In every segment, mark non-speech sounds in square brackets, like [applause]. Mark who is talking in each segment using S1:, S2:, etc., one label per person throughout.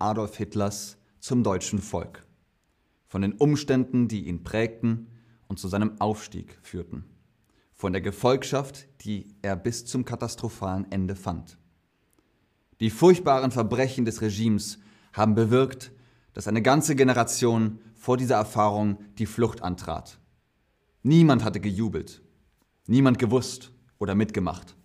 S1: Adolf Hitlers zum deutschen Volk, von den Umständen, die ihn prägten und zu seinem Aufstieg führten, von der Gefolgschaft, die er bis zum katastrophalen Ende fand. Die furchtbaren Verbrechen des Regimes haben bewirkt, dass eine ganze Generation vor dieser Erfahrung die Flucht antrat. Niemand hatte gejubelt, niemand gewusst oder mitgemacht.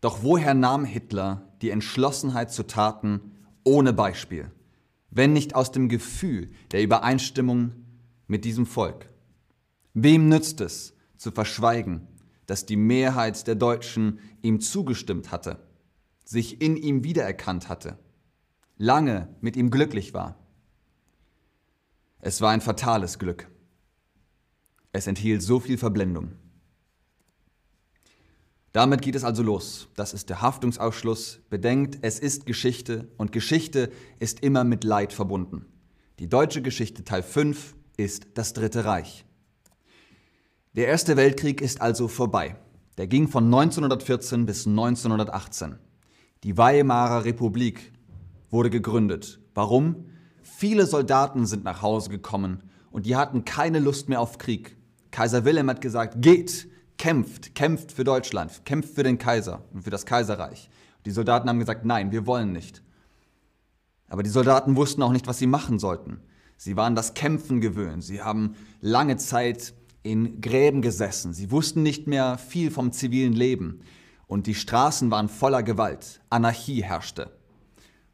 S1: Doch woher nahm Hitler die Entschlossenheit zu Taten ohne Beispiel, wenn nicht aus dem Gefühl der Übereinstimmung mit diesem Volk? Wem nützt es, zu verschweigen, dass die Mehrheit der Deutschen ihm zugestimmt hatte, sich in ihm wiedererkannt hatte, lange mit ihm glücklich war? Es war ein fatales Glück. Es enthielt so viel Verblendung. Damit geht es also los. Das ist der Haftungsausschluss. Bedenkt, es ist Geschichte und Geschichte ist immer mit Leid verbunden. Die deutsche Geschichte Teil 5 ist das Dritte Reich. Der Erste Weltkrieg ist also vorbei. Der ging von 1914 bis 1918. Die Weimarer Republik wurde gegründet. Warum? Viele Soldaten sind nach Hause gekommen und die hatten keine Lust mehr auf Krieg. Kaiser Wilhelm hat gesagt, geht, kämpft, kämpft für Deutschland, kämpft für den Kaiser und für das Kaiserreich. Die Soldaten haben gesagt, nein, wir wollen nicht. Aber die Soldaten wussten auch nicht, was sie machen sollten. Sie waren das Kämpfen gewöhnt. Sie haben lange Zeit in Gräben gesessen. Sie wussten nicht mehr viel vom zivilen Leben. Und die Straßen waren voller Gewalt. Anarchie herrschte.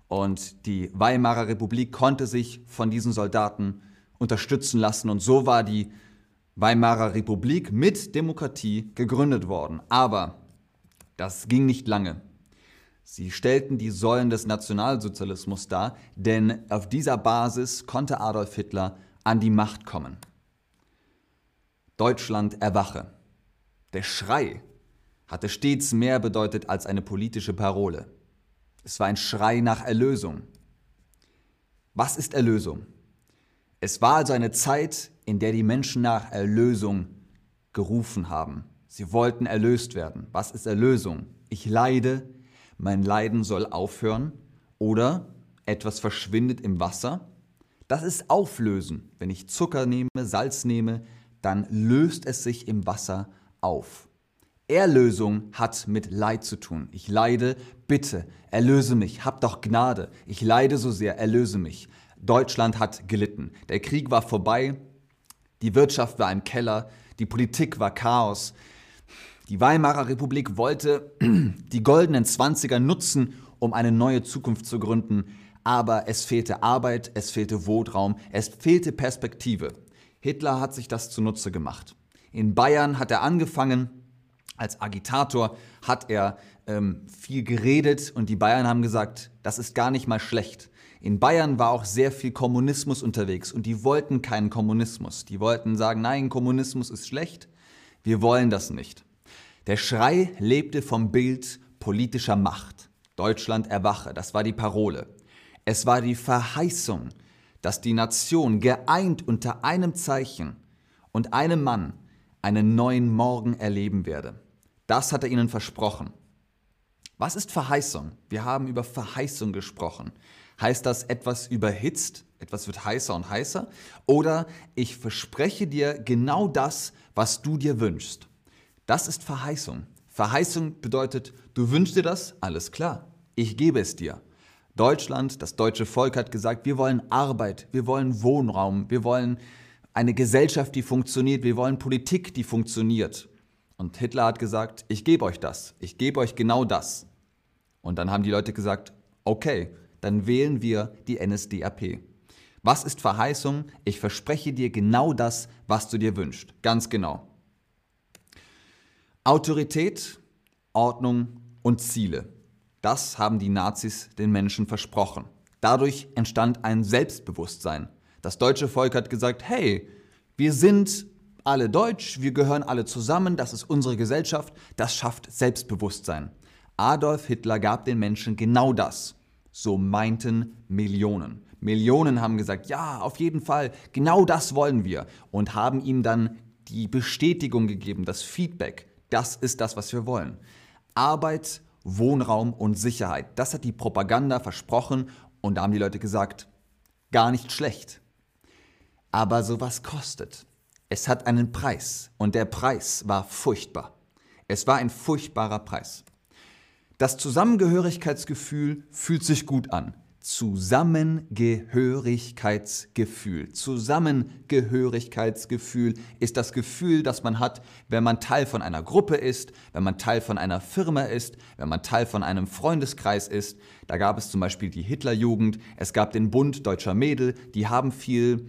S1: Und die Weimarer Republik konnte sich von diesen Soldaten unterstützen lassen. Und so war die Weimarer Republik mit Demokratie gegründet worden. Aber das ging nicht lange. Sie stellten die Säulen des Nationalsozialismus dar, denn auf dieser Basis konnte Adolf Hitler an die Macht kommen. Deutschland erwache. Der Schrei hatte stets mehr bedeutet als eine politische Parole. Es war ein Schrei nach Erlösung. Was ist Erlösung? Es war also eine Zeit, in der die Menschen nach Erlösung gerufen haben. Sie wollten erlöst werden. Was ist Erlösung? Ich leide, mein Leiden soll aufhören oder etwas verschwindet im Wasser. Das ist Auflösen. Wenn ich Zucker nehme, Salz nehme, dann löst es sich im Wasser auf. Erlösung hat mit Leid zu tun. Ich leide, bitte, erlöse mich, hab doch Gnade. Ich leide so sehr, erlöse mich. Deutschland hat gelitten. Der Krieg war vorbei, die Wirtschaft war im Keller, die Politik war Chaos. Die Weimarer Republik wollte [clears throat] die goldenen Zwanziger nutzen, um eine neue Zukunft zu gründen, aber es fehlte Arbeit, es fehlte Wohnraum, es fehlte Perspektive. Hitler hat sich das zunutze gemacht. In Bayern hat er angefangen, als Agitator hat er ähm, viel geredet und die Bayern haben gesagt, das ist gar nicht mal schlecht. In Bayern war auch sehr viel Kommunismus unterwegs und die wollten keinen Kommunismus. Die wollten sagen, nein, Kommunismus ist schlecht, wir wollen das nicht. Der Schrei lebte vom Bild politischer Macht. Deutschland erwache, das war die Parole. Es war die Verheißung, dass die Nation geeint unter einem Zeichen und einem Mann einen neuen Morgen erleben werde. Das hat er ihnen versprochen. Was ist Verheißung? Wir haben über Verheißung gesprochen. Heißt das, etwas überhitzt, etwas wird heißer und heißer? Oder ich verspreche dir genau das, was du dir wünschst. Das ist Verheißung. Verheißung bedeutet, du wünschst dir das, alles klar, ich gebe es dir. Deutschland, das deutsche Volk hat gesagt, wir wollen Arbeit, wir wollen Wohnraum, wir wollen eine Gesellschaft, die funktioniert, wir wollen Politik, die funktioniert. Und Hitler hat gesagt, ich gebe euch das, ich gebe euch genau das. Und dann haben die Leute gesagt, okay, dann wählen wir die NSDAP. Was ist Verheißung? Ich verspreche dir genau das, was du dir wünschst. Ganz genau. Autorität, Ordnung und Ziele. Das haben die Nazis den Menschen versprochen. Dadurch entstand ein Selbstbewusstsein. Das deutsche Volk hat gesagt, hey, wir sind alle deutsch, wir gehören alle zusammen, das ist unsere Gesellschaft, das schafft Selbstbewusstsein. Adolf Hitler gab den Menschen genau das. So meinten Millionen. Millionen haben gesagt, ja, auf jeden Fall, genau das wollen wir und haben ihm dann die Bestätigung gegeben, das Feedback, das ist das, was wir wollen. Arbeit, Wohnraum und Sicherheit, das hat die Propaganda versprochen Und da haben die Leute gesagt, gar nicht schlecht. Aber sowas kostet. Es hat einen Preis und der Preis war furchtbar. Es war ein furchtbarer Preis. Das Zusammengehörigkeitsgefühl fühlt sich gut an. Zusammengehörigkeitsgefühl. Zusammengehörigkeitsgefühl ist das Gefühl, das man hat, wenn man Teil von einer Gruppe ist, wenn man Teil von einer Firma ist, wenn man Teil von einem Freundeskreis ist. Da gab es zum Beispiel die Hitlerjugend, es gab den Bund deutscher Mädel, die haben viel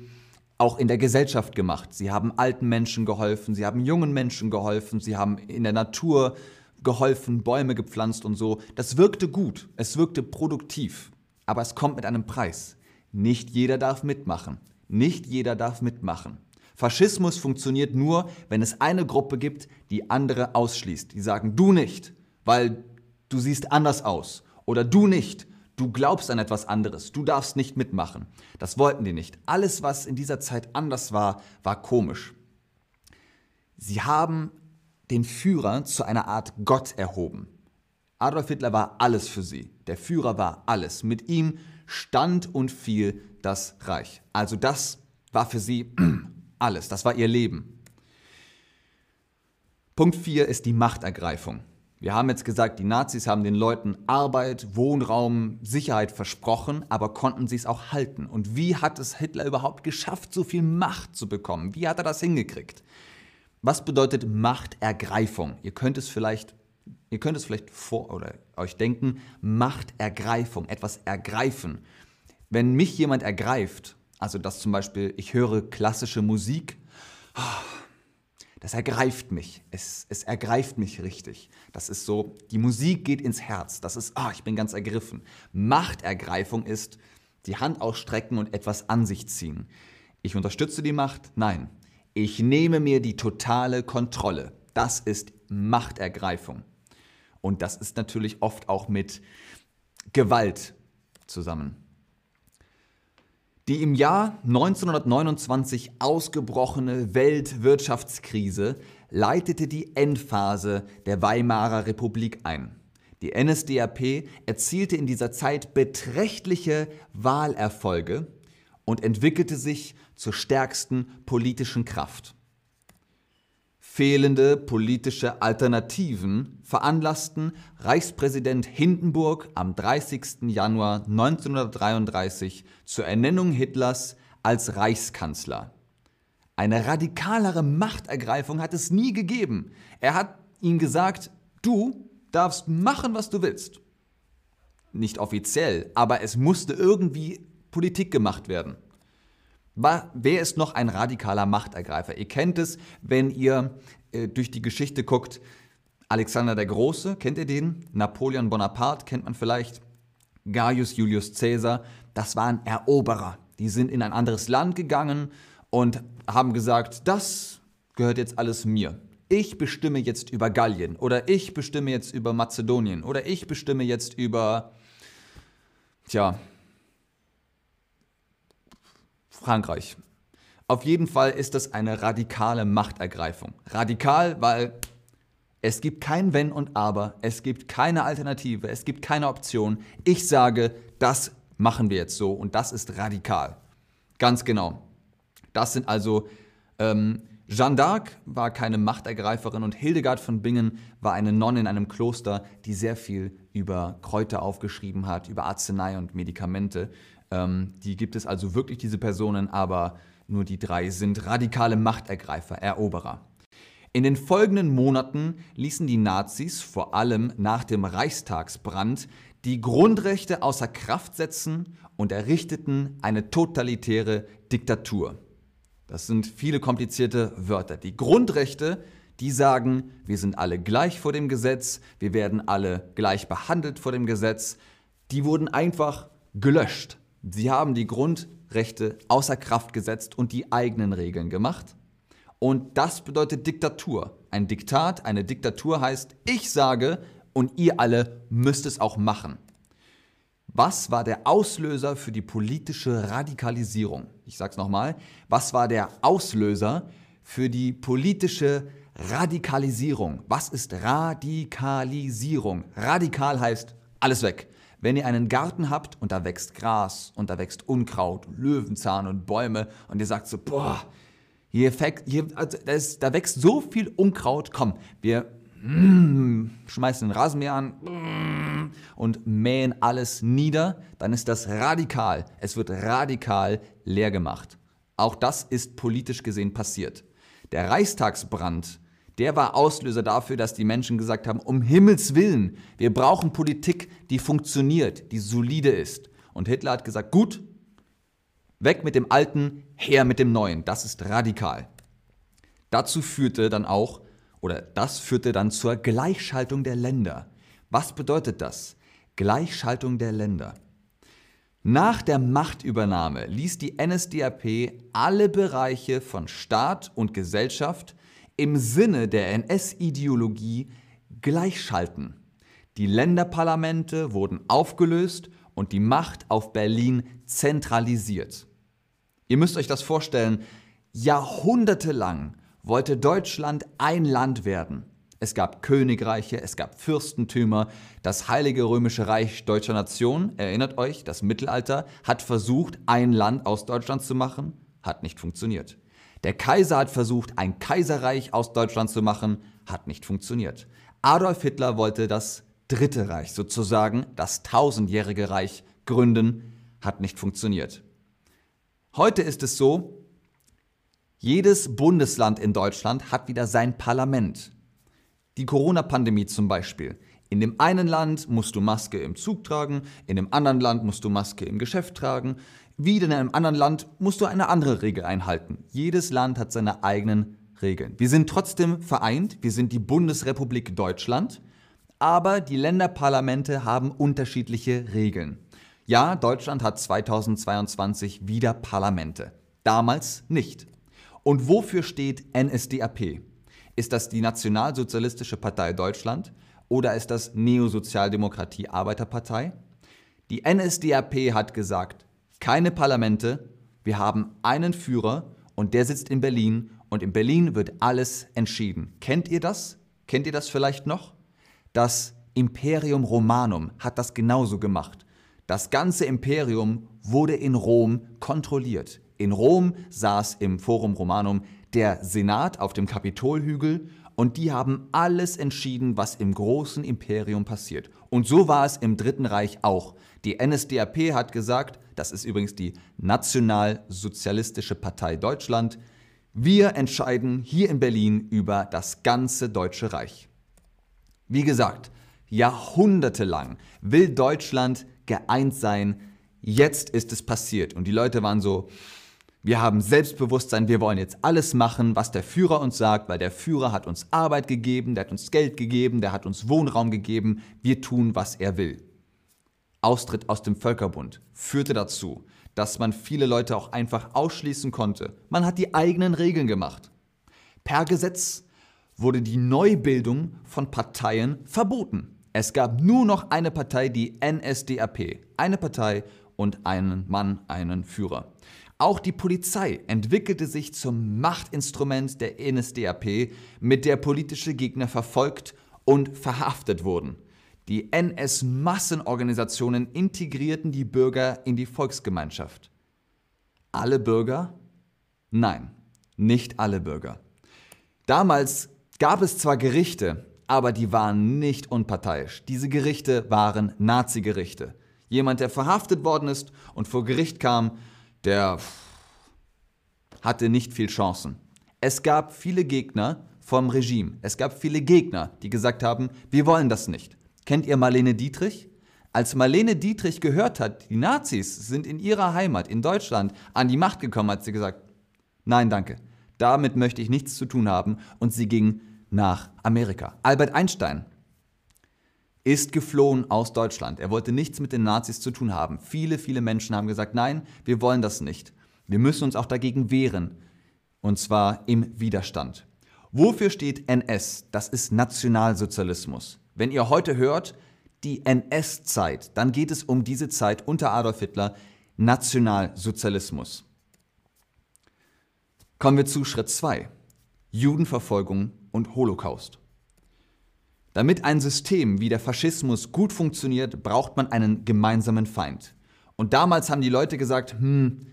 S1: auch in der Gesellschaft gemacht. Sie haben alten Menschen geholfen, sie haben jungen Menschen geholfen, sie haben in der Natur geholfen, Bäume gepflanzt und so. Das wirkte gut, es wirkte produktiv. Aber es kommt mit einem Preis. Nicht jeder darf mitmachen. Nicht jeder darf mitmachen. Faschismus funktioniert nur, wenn es eine Gruppe gibt, die andere ausschließt. Die sagen, du nicht, weil du siehst anders aus. Oder du nicht, du glaubst an etwas anderes. Du darfst nicht mitmachen. Das wollten die nicht. Alles, was in dieser Zeit anders war, war komisch. Sie haben den Führer zu einer Art Gott erhoben. Adolf Hitler war alles für sie. Der Führer war alles. Mit ihm stand und fiel das Reich. Also das war für sie [clears throat] alles. Das war ihr Leben. Punkt 4 ist die Machtergreifung. Wir haben jetzt gesagt, die Nazis haben den Leuten Arbeit, Wohnraum, Sicherheit versprochen, aber konnten sie es auch halten. Und wie hat es Hitler überhaupt geschafft, so viel Macht zu bekommen? Wie hat er das hingekriegt? Was bedeutet Machtergreifung? Ihr könnt es vielleicht Ihr könnt es vielleicht vor oder euch denken, Machtergreifung, etwas ergreifen. Wenn mich jemand ergreift, also dass zum Beispiel ich höre klassische Musik, das ergreift mich. Es, es ergreift mich richtig. Das ist so, die Musik geht ins Herz. Das ist, ah, ich bin ganz ergriffen. Machtergreifung ist die Hand ausstrecken und etwas an sich ziehen. Ich unterstütze die Macht? Nein. Ich nehme mir die totale Kontrolle. Das ist Machtergreifung. Und das ist natürlich oft auch mit Gewalt zusammen. Die im Jahr 1929 ausgebrochene Weltwirtschaftskrise leitete die Endphase der Weimarer Republik ein. Die NSDAP erzielte in dieser Zeit beträchtliche Wahlerfolge und entwickelte sich zur stärksten politischen Kraft. Fehlende politische Alternativen veranlassten Reichspräsident Hindenburg am 30. Januar 1933 zur Ernennung Hitlers als Reichskanzler. Eine radikalere Machtergreifung hat es nie gegeben. Er hat ihm gesagt, du darfst machen, was du willst. Nicht offiziell, aber es musste irgendwie Politik gemacht werden. Wer ist noch ein radikaler Machtergreifer? Ihr kennt es, wenn ihr äh, durch die Geschichte guckt. Alexander der Große, kennt ihr den? Napoleon Bonaparte kennt man vielleicht. Gaius Julius Caesar, das waren Eroberer. Die sind in ein anderes Land gegangen und haben gesagt, das gehört jetzt alles mir. Ich bestimme jetzt über Gallien oder ich bestimme jetzt über Mazedonien oder ich bestimme jetzt über, tja, Frankreich. Auf jeden Fall ist das eine radikale Machtergreifung. Radikal, weil es gibt kein Wenn und Aber, es gibt keine Alternative, es gibt keine Option. Ich sage, das machen wir jetzt so und das ist radikal. Ganz genau. Das sind also, ähm, Jeanne d'Arc war keine Machtergreiferin und Hildegard von Bingen war eine Nonne in einem Kloster, die sehr viel über Kräuter aufgeschrieben hat, über Arznei und Medikamente. Ähm, die gibt es also wirklich, diese Personen, aber nur die drei sind radikale Machtergreifer, Eroberer. In den folgenden Monaten ließen die Nazis, vor allem nach dem Reichstagsbrand, die Grundrechte außer Kraft setzen und errichteten eine totalitäre Diktatur. Das sind viele komplizierte Wörter. Die Grundrechte, die sagen, wir sind alle gleich vor dem Gesetz, wir werden alle gleich behandelt vor dem Gesetz, die wurden einfach gelöscht. Sie haben die Grundrechte außer Kraft gesetzt und die eigenen Regeln gemacht. Und das bedeutet Diktatur. Ein Diktat, eine Diktatur heißt, ich sage und ihr alle müsst es auch machen. Was war der Auslöser für die politische Radikalisierung? Ich sage es nochmal. Was war der Auslöser für die politische Radikalisierung? Was ist Radikalisierung? Radikal heißt alles weg. Wenn ihr einen Garten habt und da wächst Gras und da wächst Unkraut, Löwenzahn und Bäume und ihr sagt so, boah, hier, hier also da, ist, da wächst so viel Unkraut, komm, wir mm, schmeißen den Rasenmäher an mm, und mähen alles nieder, dann ist das radikal. Es wird radikal leer gemacht. Auch das ist politisch gesehen passiert. Der Reichstagsbrand, der war Auslöser dafür, dass die Menschen gesagt haben, um Himmels willen, wir brauchen Politik, die funktioniert, die solide ist. Und Hitler hat gesagt, gut, weg mit dem Alten, her mit dem Neuen. Das ist radikal. Dazu führte dann auch, oder das führte dann zur Gleichschaltung der Länder. Was bedeutet das? Gleichschaltung der Länder. Nach der Machtübernahme ließ die NSDAP alle Bereiche von Staat und Gesellschaft im Sinne der NS-Ideologie gleichschalten. Die Länderparlamente wurden aufgelöst und die Macht auf Berlin zentralisiert. Ihr müsst euch das vorstellen, jahrhundertelang wollte Deutschland ein Land werden. Es gab Königreiche, es gab Fürstentümer. Das Heilige Römische Reich deutscher Nation, erinnert euch, das Mittelalter, hat versucht, ein Land aus Deutschland zu machen, hat nicht funktioniert. Der Kaiser hat versucht, ein Kaiserreich aus Deutschland zu machen, hat nicht funktioniert. Adolf Hitler wollte das Dritte Reich, sozusagen das tausendjährige Reich, gründen, hat nicht funktioniert. Heute ist es so, jedes Bundesland in Deutschland hat wieder sein Parlament. Die Corona-Pandemie zum Beispiel. In dem einen Land musst du Maske im Zug tragen, in dem anderen Land musst du Maske im Geschäft tragen. Wieder in einem anderen Land musst du eine andere Regel einhalten. Jedes Land hat seine eigenen Regeln. Wir sind trotzdem vereint, wir sind die Bundesrepublik Deutschland, aber die Länderparlamente haben unterschiedliche Regeln. Ja, Deutschland hat 2022 wieder Parlamente, damals nicht. Und wofür steht NSDAP? Ist das die Nationalsozialistische Partei Deutschland oder ist das Neosozialdemokratie Arbeiterpartei? Die NSDAP hat gesagt, keine Parlamente, wir haben einen Führer und der sitzt in Berlin und in Berlin wird alles entschieden. Kennt ihr das? Kennt ihr das vielleicht noch? Das Imperium Romanum hat das genauso gemacht. Das ganze Imperium wurde in Rom kontrolliert. In Rom saß im Forum Romanum der Senat auf dem Kapitolhügel und die haben alles entschieden, was im großen Imperium passiert. Und so war es im Dritten Reich auch. Die NSDAP hat gesagt, das ist übrigens die Nationalsozialistische Partei Deutschland, wir entscheiden hier in Berlin über das ganze Deutsche Reich. Wie gesagt, jahrhundertelang will Deutschland geeint sein. Jetzt ist es passiert. Und die Leute waren so, wir haben Selbstbewusstsein, wir wollen jetzt alles machen, was der Führer uns sagt, weil der Führer hat uns Arbeit gegeben, der hat uns Geld gegeben, der hat uns Wohnraum gegeben, wir tun, was er will. Austritt aus dem Völkerbund führte dazu, dass man viele Leute auch einfach ausschließen konnte. Man hat die eigenen Regeln gemacht. Per Gesetz wurde die Neubildung von Parteien verboten. Es gab nur noch eine Partei, die NSDAP. Eine Partei und einen Mann, einen Führer. Auch die Polizei entwickelte sich zum Machtinstrument der NSDAP, mit der politische Gegner verfolgt und verhaftet wurden. Die NS-Massenorganisationen integrierten die Bürger in die Volksgemeinschaft. Alle Bürger? Nein, nicht alle Bürger. Damals gab es zwar Gerichte, aber die waren nicht unparteiisch. Diese Gerichte waren Nazi-Gerichte. Jemand, der verhaftet worden ist und vor Gericht kam, der hatte nicht viel Chancen. Es gab viele Gegner vom Regime. Es gab viele Gegner, die gesagt haben, wir wollen das nicht. Kennt ihr Marlene Dietrich? Als Marlene Dietrich gehört hat, die Nazis sind in ihrer Heimat, in Deutschland, an die Macht gekommen, hat sie gesagt, nein, danke, damit möchte ich nichts zu tun haben und sie ging nach Amerika. Albert Einstein ist geflohen aus Deutschland. Er wollte nichts mit den Nazis zu tun haben. Viele, viele Menschen haben gesagt, nein, wir wollen das nicht. Wir müssen uns auch dagegen wehren. Und zwar im Widerstand. Wofür steht NS? Das ist Nationalsozialismus. Wenn ihr heute hört, die NS-Zeit, dann geht es um diese Zeit unter Adolf Hitler, Nationalsozialismus. Kommen wir zu Schritt 2. Judenverfolgung und Holocaust. Damit ein System wie der Faschismus gut funktioniert, braucht man einen gemeinsamen Feind. Und damals haben die Leute gesagt, hm,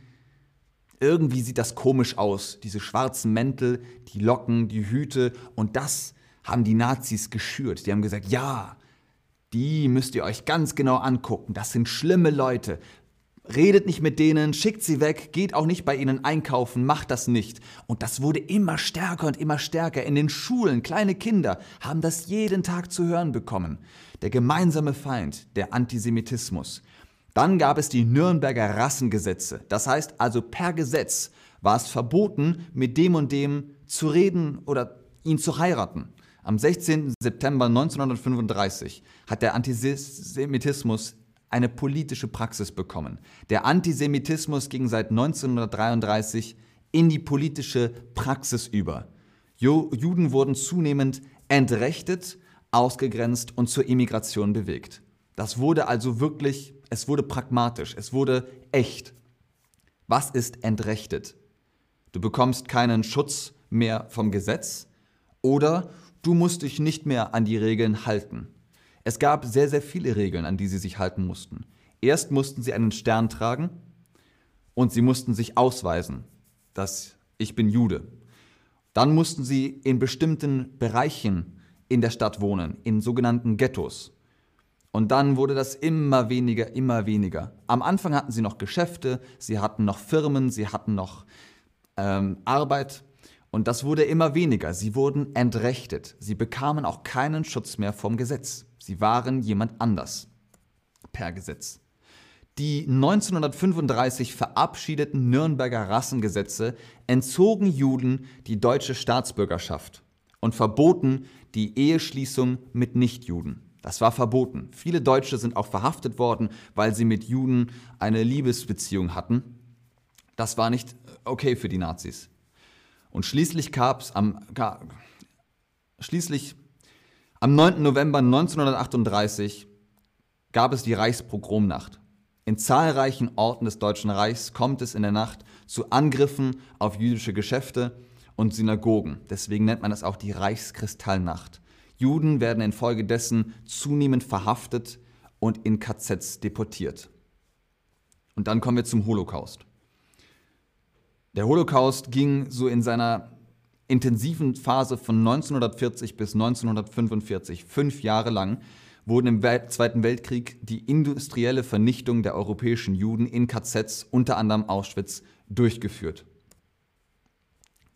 S1: irgendwie sieht das komisch aus, diese schwarzen Mäntel, die Locken, die Hüte und das haben die Nazis geschürt. Die haben gesagt, ja, die müsst ihr euch ganz genau angucken, das sind schlimme Leute. Redet nicht mit denen, schickt sie weg, geht auch nicht bei ihnen einkaufen, macht das nicht. Und das wurde immer stärker und immer stärker. In den Schulen, kleine Kinder haben das jeden Tag zu hören bekommen. Der gemeinsame Feind, der Antisemitismus. Dann gab es die Nürnberger Rassengesetze. Das heißt also per Gesetz war es verboten, mit dem und dem zu reden oder ihn zu heiraten. Am 16. September 1935 hat der Antisemitismus eine politische Praxis bekommen. Der Antisemitismus ging seit 1933 in die politische Praxis über. Juden wurden zunehmend entrechtet, ausgegrenzt und zur Immigration bewegt. Das wurde also wirklich, es wurde pragmatisch, es wurde echt. Was ist entrechtet? Du bekommst keinen Schutz mehr vom Gesetz oder du musst dich nicht mehr an die Regeln halten. Es gab sehr, sehr viele Regeln, an die sie sich halten mussten. Erst mussten sie einen Stern tragen und sie mussten sich ausweisen, dass ich bin Jude. Dann mussten sie in bestimmten Bereichen in der Stadt wohnen, in sogenannten Ghettos. Und dann wurde das immer weniger, immer weniger. Am Anfang hatten sie noch Geschäfte, sie hatten noch Firmen, sie hatten noch ähm, Arbeit. Und das wurde immer weniger. Sie wurden entrechtet. Sie bekamen auch keinen Schutz mehr vom Gesetz. Sie waren jemand anders per Gesetz. Die 1935 verabschiedeten Nürnberger Rassengesetze entzogen Juden die deutsche Staatsbürgerschaft und verboten die Eheschließung mit Nichtjuden. Das war verboten. Viele Deutsche sind auch verhaftet worden, weil sie mit Juden eine Liebesbeziehung hatten. Das war nicht okay für die Nazis. Und schließlich gab es am, schließlich am 9. November 1938 gab es die Reichspogromnacht. In zahlreichen Orten des Deutschen Reichs kommt es in der Nacht zu Angriffen auf jüdische Geschäfte und Synagogen. Deswegen nennt man es auch die Reichskristallnacht. Juden werden infolgedessen zunehmend verhaftet und in KZs deportiert. Und dann kommen wir zum Holocaust. Der Holocaust ging so in seiner intensiven Phase von 1940 bis 1945, fünf Jahre lang, wurden im Zweiten Weltkrieg die industrielle Vernichtung der europäischen Juden in KZs, unter anderem Auschwitz, durchgeführt.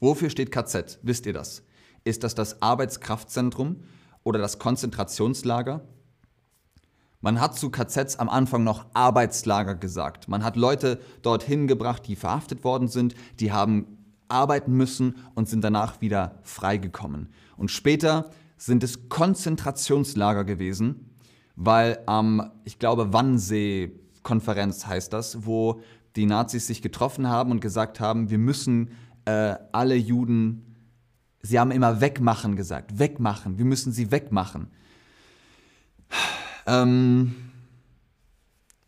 S1: Wofür steht KZ? Wisst ihr das? Ist das das Arbeitskraftzentrum oder das Konzentrationslager? Man hat zu KZs am Anfang noch Arbeitslager gesagt. Man hat Leute dorthin gebracht, die verhaftet worden sind, die haben arbeiten müssen und sind danach wieder freigekommen. Und später sind es Konzentrationslager gewesen, weil am, ich glaube, Wannsee-Konferenz heißt das, wo die Nazis sich getroffen haben und gesagt haben, wir müssen äh, alle Juden, sie haben immer wegmachen gesagt, wegmachen, wir müssen sie wegmachen. Ähm,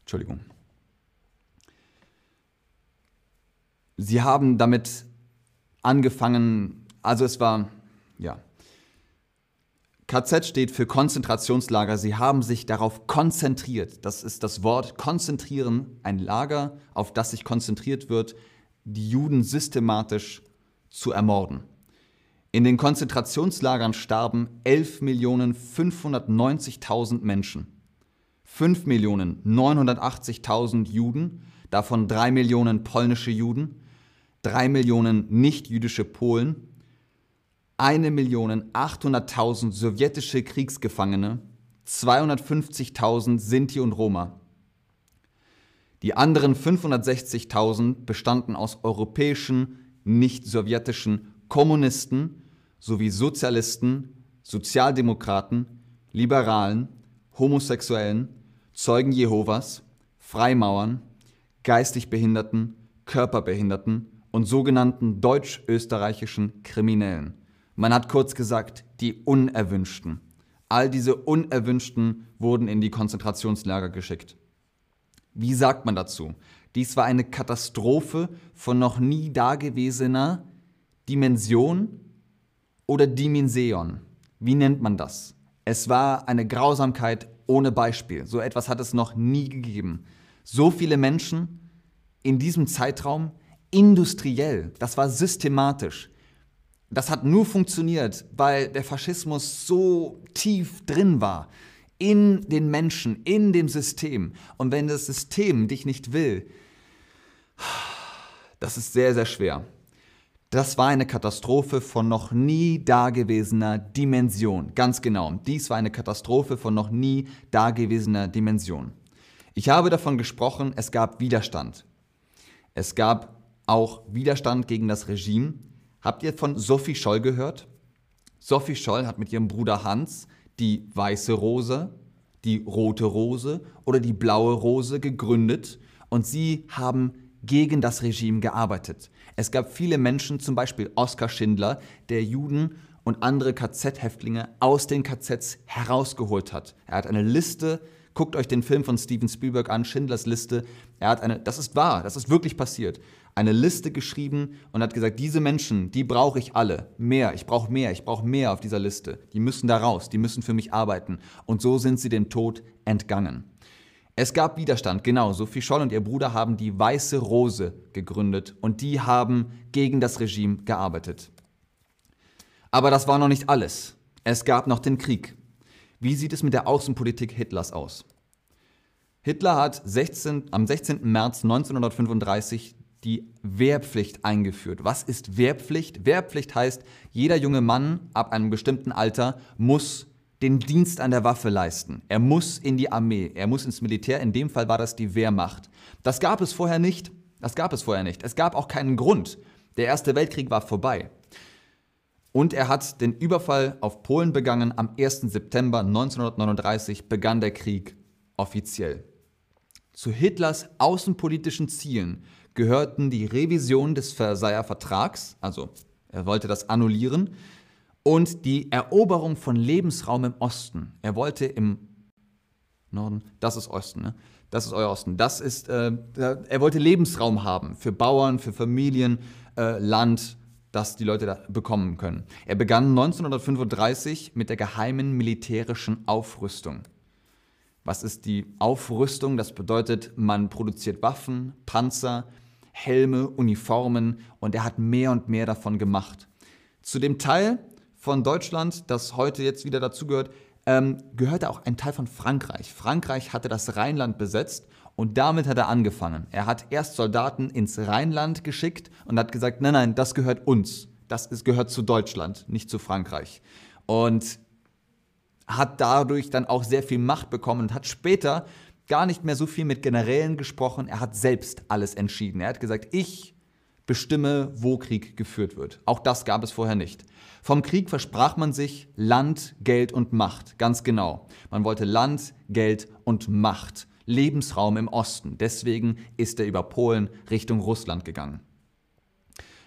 S1: Entschuldigung. Sie haben damit angefangen, also es war, ja, KZ steht für Konzentrationslager. Sie haben sich darauf konzentriert. Das ist das Wort konzentrieren, ein Lager, auf das sich konzentriert wird, die Juden systematisch zu ermorden. In den Konzentrationslagern starben 11.590.000 Menschen. 5.980.000 Juden, davon 3 Millionen polnische Juden, drei Millionen nicht-jüdische Polen, eine Million 800.000 sowjetische Kriegsgefangene, 250.000 Sinti und Roma. Die anderen 560.000 bestanden aus europäischen, nicht-sowjetischen Kommunisten sowie Sozialisten, Sozialdemokraten, Liberalen, Homosexuellen, Zeugen Jehovas, Freimauern, geistig Behinderten, Körperbehinderten und sogenannten deutsch-österreichischen Kriminellen. Man hat kurz gesagt, die Unerwünschten. All diese Unerwünschten wurden in die Konzentrationslager geschickt. Wie sagt man dazu? Dies war eine Katastrophe von noch nie dagewesener Dimension oder Dimension. Wie nennt man das? Es war eine Grausamkeit ohne Beispiel. So etwas hat es noch nie gegeben. So viele Menschen in diesem Zeitraum industriell, das war systematisch. Das hat nur funktioniert, weil der Faschismus so tief drin war in den Menschen, in dem System. Und wenn das System dich nicht will, das ist sehr, sehr schwer. Das war eine Katastrophe von noch nie dagewesener Dimension. Ganz genau. Dies war eine Katastrophe von noch nie dagewesener Dimension. Ich habe davon gesprochen, es gab Widerstand. Es gab auch Widerstand gegen das Regime. Habt ihr von Sophie Scholl gehört? Sophie Scholl hat mit ihrem Bruder Hans die weiße Rose, die rote Rose oder die blaue Rose gegründet und sie haben gegen das Regime gearbeitet. Es gab viele Menschen, zum Beispiel Oskar Schindler, der Juden und andere KZ-Häftlinge aus den KZs herausgeholt hat. Er hat eine Liste, guckt euch den Film von Steven Spielberg an, Schindlers Liste. Er hat eine, das ist wahr, das ist wirklich passiert, eine Liste geschrieben und hat gesagt, diese Menschen, die brauche ich alle. Mehr, ich brauche mehr, ich brauche mehr auf dieser Liste. Die müssen da raus, die müssen für mich arbeiten. Und so sind sie dem Tod entgangen. Es gab Widerstand, genau. Sophie Scholl und ihr Bruder haben die Weiße Rose gegründet und die haben gegen das Regime gearbeitet. Aber das war noch nicht alles. Es gab noch den Krieg. Wie sieht es mit der Außenpolitik Hitlers aus? Hitler hat 16, am 16. März 1935 die Wehrpflicht eingeführt. Was ist Wehrpflicht? Wehrpflicht heißt, jeder junge Mann ab einem bestimmten Alter muss den Dienst an der Waffe leisten. Er muss in die Armee, er muss ins Militär, in dem Fall war das die Wehrmacht. Das gab es vorher nicht. Das gab es vorher nicht. Es gab auch keinen Grund. Der Erste Weltkrieg war vorbei. Und er hat den Überfall auf Polen begangen. Am 1. September 1939 begann der Krieg offiziell. Zu Hitlers außenpolitischen Zielen gehörten die Revision des Versailler Vertrags, also er wollte das annullieren, und die Eroberung von Lebensraum im Osten. Er wollte im Norden, das ist Osten, ne? Das ist euer Osten. Das ist, äh, er wollte Lebensraum haben für Bauern, für Familien, äh, Land, das die Leute da bekommen können. Er begann 1935 mit der geheimen militärischen Aufrüstung. Was ist die Aufrüstung? Das bedeutet, man produziert Waffen, Panzer, Helme, Uniformen und er hat mehr und mehr davon gemacht. Zu dem Teil von Deutschland, das heute jetzt wieder dazugehört, ähm, gehörte auch ein Teil von Frankreich. Frankreich hatte das Rheinland besetzt und damit hat er angefangen. Er hat erst Soldaten ins Rheinland geschickt und hat gesagt, nein, nein, das gehört uns. Das ist, gehört zu Deutschland, nicht zu Frankreich. Und hat dadurch dann auch sehr viel Macht bekommen und hat später gar nicht mehr so viel mit Generälen gesprochen. Er hat selbst alles entschieden. Er hat gesagt, ich bestimme, wo Krieg geführt wird. Auch das gab es vorher nicht. Vom Krieg versprach man sich Land, Geld und Macht, ganz genau. Man wollte Land, Geld und Macht, Lebensraum im Osten. Deswegen ist er über Polen Richtung Russland gegangen.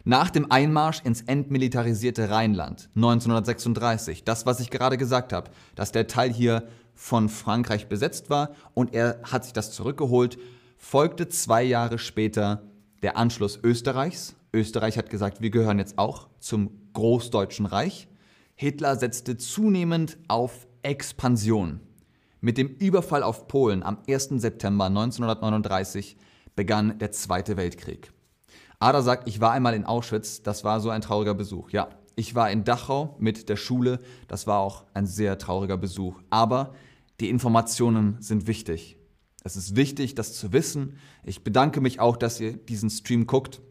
S1: Nach dem Einmarsch ins entmilitarisierte Rheinland 1936, das, was ich gerade gesagt habe, dass der Teil hier von Frankreich besetzt war und er hat sich das zurückgeholt, folgte zwei Jahre später der Anschluss Österreichs. Österreich hat gesagt, wir gehören jetzt auch zum Großdeutschen Reich. Hitler setzte zunehmend auf Expansion. Mit dem Überfall auf Polen am 1. September 1939 begann der Zweite Weltkrieg. Ada sagt, ich war einmal in Auschwitz, das war so ein trauriger Besuch. Ja, ich war in Dachau mit der Schule, das war auch ein sehr trauriger Besuch. Aber die Informationen sind wichtig. Es ist wichtig, das zu wissen. Ich bedanke mich auch, dass ihr diesen Stream guckt.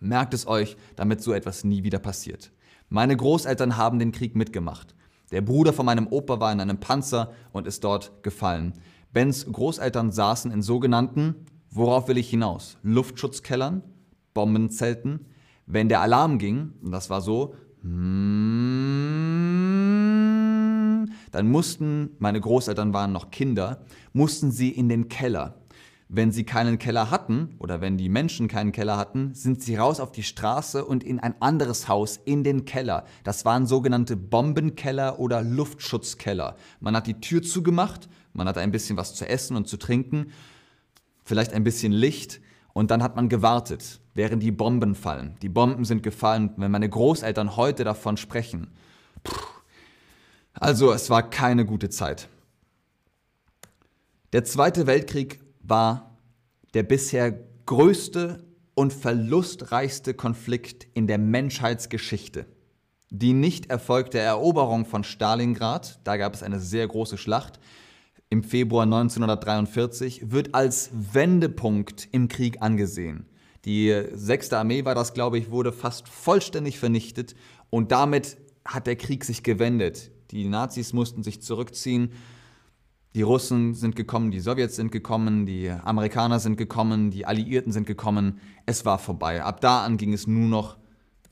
S1: Merkt es euch, damit so etwas nie wieder passiert. Meine Großeltern haben den Krieg mitgemacht. Der Bruder von meinem Opa war in einem Panzer und ist dort gefallen. Bens Großeltern saßen in sogenannten, worauf will ich hinaus, Luftschutzkellern, Bombenzelten. Wenn der Alarm ging, und das war so, dann mussten, meine Großeltern waren noch Kinder, mussten sie in den Keller. Wenn sie keinen Keller hatten oder wenn die Menschen keinen Keller hatten, sind sie raus auf die Straße und in ein anderes Haus in den Keller. Das waren sogenannte Bombenkeller oder Luftschutzkeller. Man hat die Tür zugemacht, man hat ein bisschen was zu essen und zu trinken, vielleicht ein bisschen Licht und dann hat man gewartet, während die Bomben fallen. Die Bomben sind gefallen. Wenn meine Großeltern heute davon sprechen, Also es war keine gute Zeit. Der Zweite Weltkrieg war der bisher größte und verlustreichste Konflikt in der Menschheitsgeschichte. Die nicht erfolgte Eroberung von Stalingrad, da gab es eine sehr große Schlacht im Februar 1943, wird als Wendepunkt im Krieg angesehen. Die 6. Armee war das, glaube ich, wurde fast vollständig vernichtet und damit hat der Krieg sich gewendet. Die Nazis mussten sich zurückziehen die Russen sind gekommen, die Sowjets sind gekommen, die Amerikaner sind gekommen, die Alliierten sind gekommen. Es war vorbei. Ab da an ging es nur noch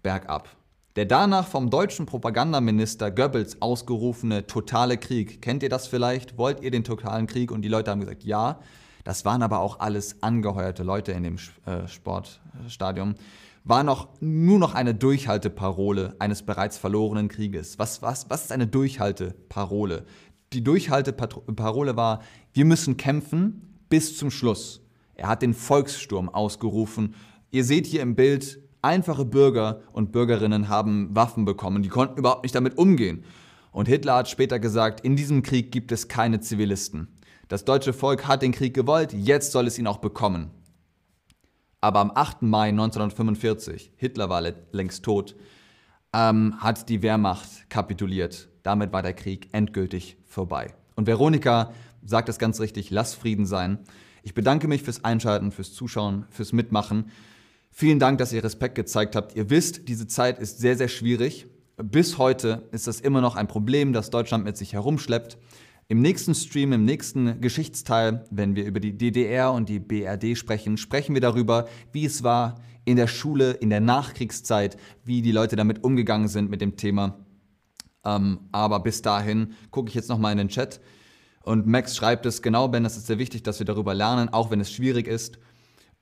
S1: bergab. Der danach vom deutschen Propagandaminister Goebbels ausgerufene totale Krieg, kennt ihr das vielleicht? Wollt ihr den totalen Krieg? Und die Leute haben gesagt, ja. Das waren aber auch alles angeheuerte Leute in dem äh, Sportstadion. War noch, nur noch eine Durchhalteparole eines bereits verlorenen Krieges. Was, was, was ist eine Durchhalteparole? die Durchhalteparole war, wir müssen kämpfen bis zum Schluss. Er hat den Volkssturm ausgerufen. Ihr seht hier im Bild, einfache Bürger und Bürgerinnen haben Waffen bekommen, die konnten überhaupt nicht damit umgehen. Und Hitler hat später gesagt, in diesem Krieg gibt es keine Zivilisten. Das deutsche Volk hat den Krieg gewollt, jetzt soll es ihn auch bekommen. Aber am 8. Mai 1945, Hitler war längst tot, ähm, hat die Wehrmacht kapituliert. Damit war der Krieg endgültig vorbei. Und Veronika sagt es ganz richtig, lass Frieden sein. Ich bedanke mich fürs Einschalten, fürs Zuschauen, fürs Mitmachen. Vielen Dank, dass ihr Respekt gezeigt habt. Ihr wisst, diese Zeit ist sehr, sehr schwierig. Bis heute ist das immer noch ein Problem, das Deutschland mit sich herumschleppt. Im nächsten Stream, im nächsten Geschichtsteil, wenn wir über die DDR und die BRD sprechen, sprechen wir darüber, wie es war in der Schule, in der Nachkriegszeit, wie die Leute damit umgegangen sind mit dem Thema. Ähm, aber bis dahin gucke ich jetzt nochmal in den Chat. Und Max schreibt es, genau, Ben, es ist sehr wichtig, dass wir darüber lernen, auch wenn es schwierig ist.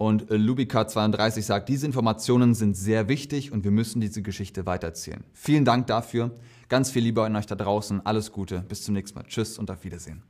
S1: Und äh, Lubika32 sagt, diese Informationen sind sehr wichtig und wir müssen diese Geschichte weiterzählen. Vielen Dank dafür. Ganz viel Liebe an euch da draußen. Alles Gute. Bis zum nächsten Mal. Tschüss und auf Wiedersehen.